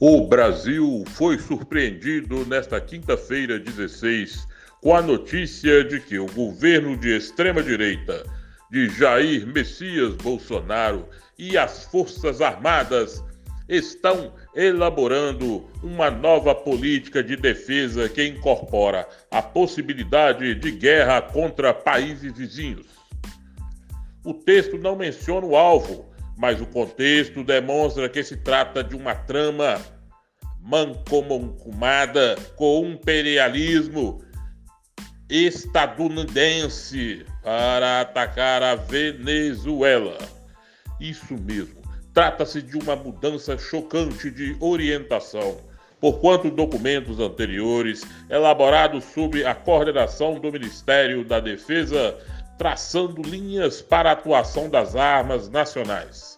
O Brasil foi surpreendido nesta quinta-feira, 16, com a notícia de que o governo de extrema-direita de Jair Messias Bolsonaro e as Forças Armadas estão elaborando uma nova política de defesa que incorpora a possibilidade de guerra contra países vizinhos. O texto não menciona o alvo, mas o contexto demonstra que se trata de uma trama mancomunada com o imperialismo estadunidense para atacar a Venezuela. Isso mesmo, trata-se de uma mudança chocante de orientação, porquanto documentos anteriores, elaborados sob a coordenação do Ministério da Defesa, traçando linhas para a atuação das armas nacionais.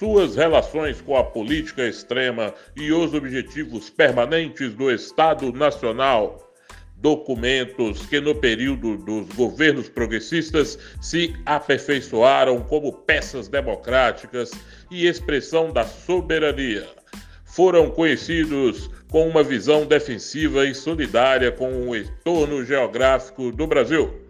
Suas relações com a política extrema e os objetivos permanentes do Estado Nacional. Documentos que, no período dos governos progressistas, se aperfeiçoaram como peças democráticas e expressão da soberania. Foram conhecidos com uma visão defensiva e solidária com o entorno geográfico do Brasil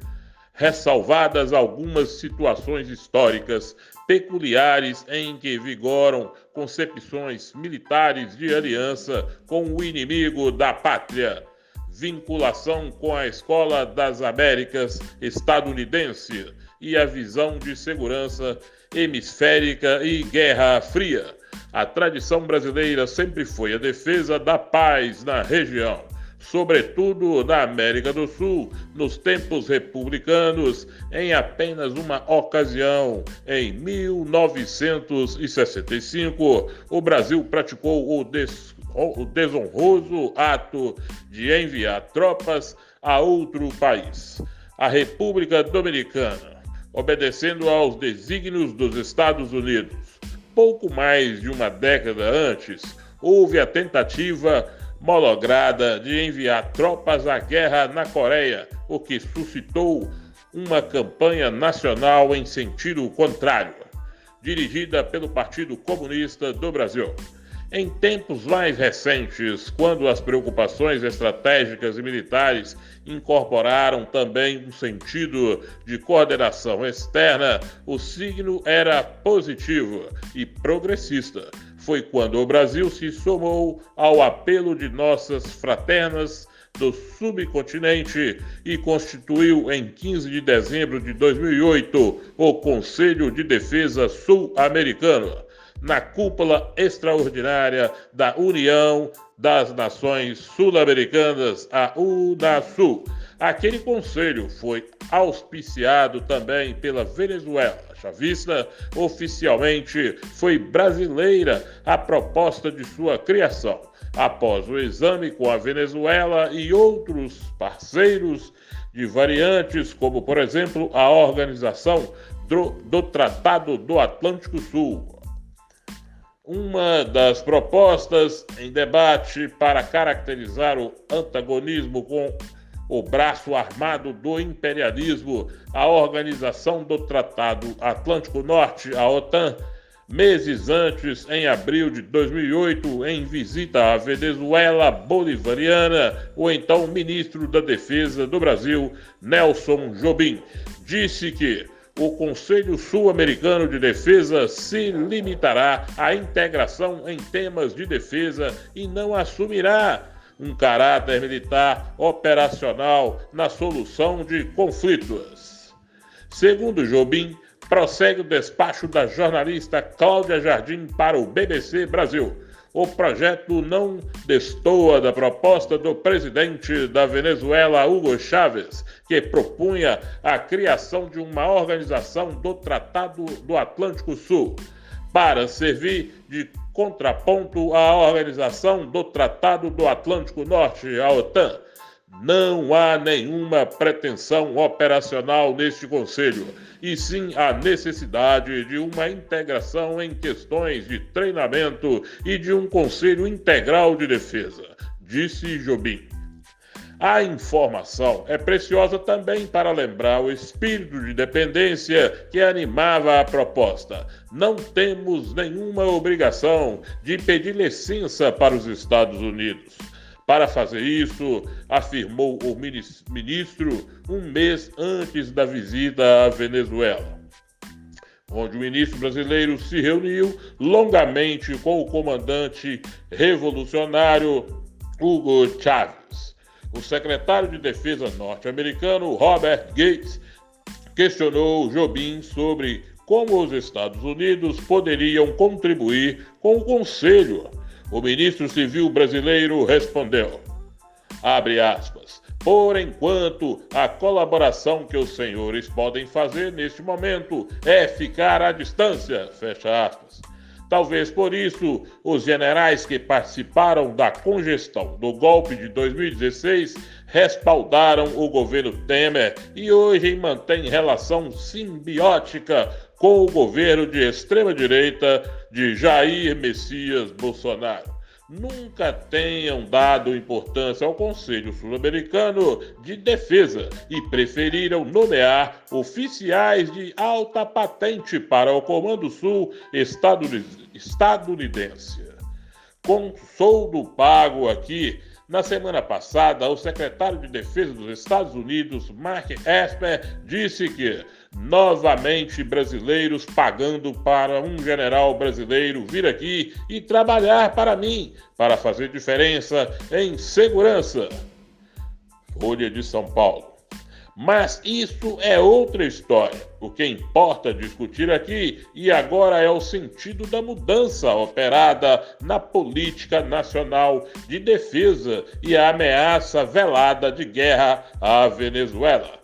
ressalvadas algumas situações históricas peculiares em que vigoram concepções militares de aliança com o inimigo da pátria, vinculação com a Escola das Américas estadunidense e a visão de segurança hemisférica e Guerra Fria. A tradição brasileira sempre foi a defesa da paz na região sobretudo na América do Sul, nos tempos republicanos, em apenas uma ocasião, em 1965, o Brasil praticou o, des o desonroso ato de enviar tropas a outro país, a República Dominicana, obedecendo aos desígnios dos Estados Unidos. Pouco mais de uma década antes, houve a tentativa molograda de enviar tropas à guerra na Coreia, o que suscitou uma campanha nacional em sentido contrário, dirigida pelo Partido Comunista do Brasil. Em tempos mais recentes, quando as preocupações estratégicas e militares incorporaram também um sentido de coordenação externa, o signo era positivo e progressista. Foi quando o Brasil se somou ao apelo de nossas fraternas do subcontinente e constituiu em 15 de dezembro de 2008 o Conselho de Defesa Sul-Americano na cúpula extraordinária da União das Nações Sul-Americanas, a UNASUL. Aquele conselho foi auspiciado também pela Venezuela. Chavista oficialmente foi brasileira a proposta de sua criação. Após o exame com a Venezuela e outros parceiros de variantes, como por exemplo a Organização do, do Tratado do Atlântico Sul, uma das propostas em debate para caracterizar o antagonismo com o braço armado do imperialismo, a Organização do Tratado Atlântico Norte, a OTAN, meses antes, em abril de 2008, em visita à Venezuela bolivariana, o então ministro da Defesa do Brasil, Nelson Jobim, disse que o Conselho Sul-Americano de Defesa se limitará à integração em temas de defesa e não assumirá um caráter militar operacional na solução de conflitos. Segundo Jobim, prossegue o despacho da jornalista Cláudia Jardim para o BBC Brasil o projeto não destoa da proposta do presidente da Venezuela, Hugo Chávez, que propunha a criação de uma organização do Tratado do Atlântico Sul para servir de contraponto à organização do Tratado do Atlântico Norte, a OTAN. Não há nenhuma pretensão operacional neste Conselho, e sim a necessidade de uma integração em questões de treinamento e de um Conselho Integral de Defesa, disse Jobim. A informação é preciosa também para lembrar o espírito de dependência que animava a proposta. Não temos nenhuma obrigação de pedir licença para os Estados Unidos. Para fazer isso, afirmou o ministro um mês antes da visita à Venezuela onde o ministro brasileiro se reuniu longamente com o comandante revolucionário Hugo Chávez. O secretário de Defesa norte-americano Robert Gates questionou Jobim sobre como os Estados Unidos poderiam contribuir com o Conselho. O ministro civil brasileiro respondeu: abre aspas. Por enquanto, a colaboração que os senhores podem fazer neste momento é ficar à distância, fecha aspas. Talvez por isso, os generais que participaram da congestão do golpe de 2016 respaldaram o governo Temer e hoje mantêm relação simbiótica com o governo de extrema-direita de Jair Messias Bolsonaro nunca tenham dado importância ao Conselho Sul-Americano de Defesa e preferiram nomear oficiais de alta patente para o Comando Sul estadunidense. Com soldo pago aqui, na semana passada, o secretário de Defesa dos Estados Unidos, Mark Esper, disse que novamente brasileiros pagando para um general brasileiro vir aqui e trabalhar para mim, para fazer diferença em segurança. Folha de São Paulo. Mas isso é outra história. O que importa discutir aqui e agora é o sentido da mudança operada na política nacional de defesa e a ameaça velada de guerra à Venezuela.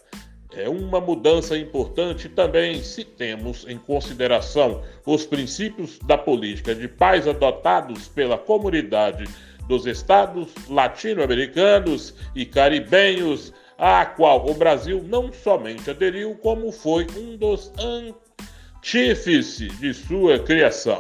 É uma mudança importante também se temos em consideração os princípios da política de paz adotados pela comunidade dos estados latino-americanos e caribenhos, à qual o Brasil não somente aderiu, como foi um dos antífices de sua criação.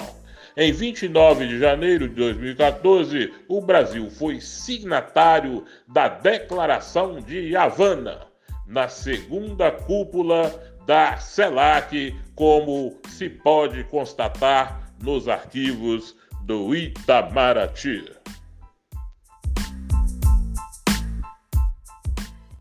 Em 29 de janeiro de 2014, o Brasil foi signatário da Declaração de Havana na segunda cúpula da CELAC, como se pode constatar nos arquivos do Itamaraty.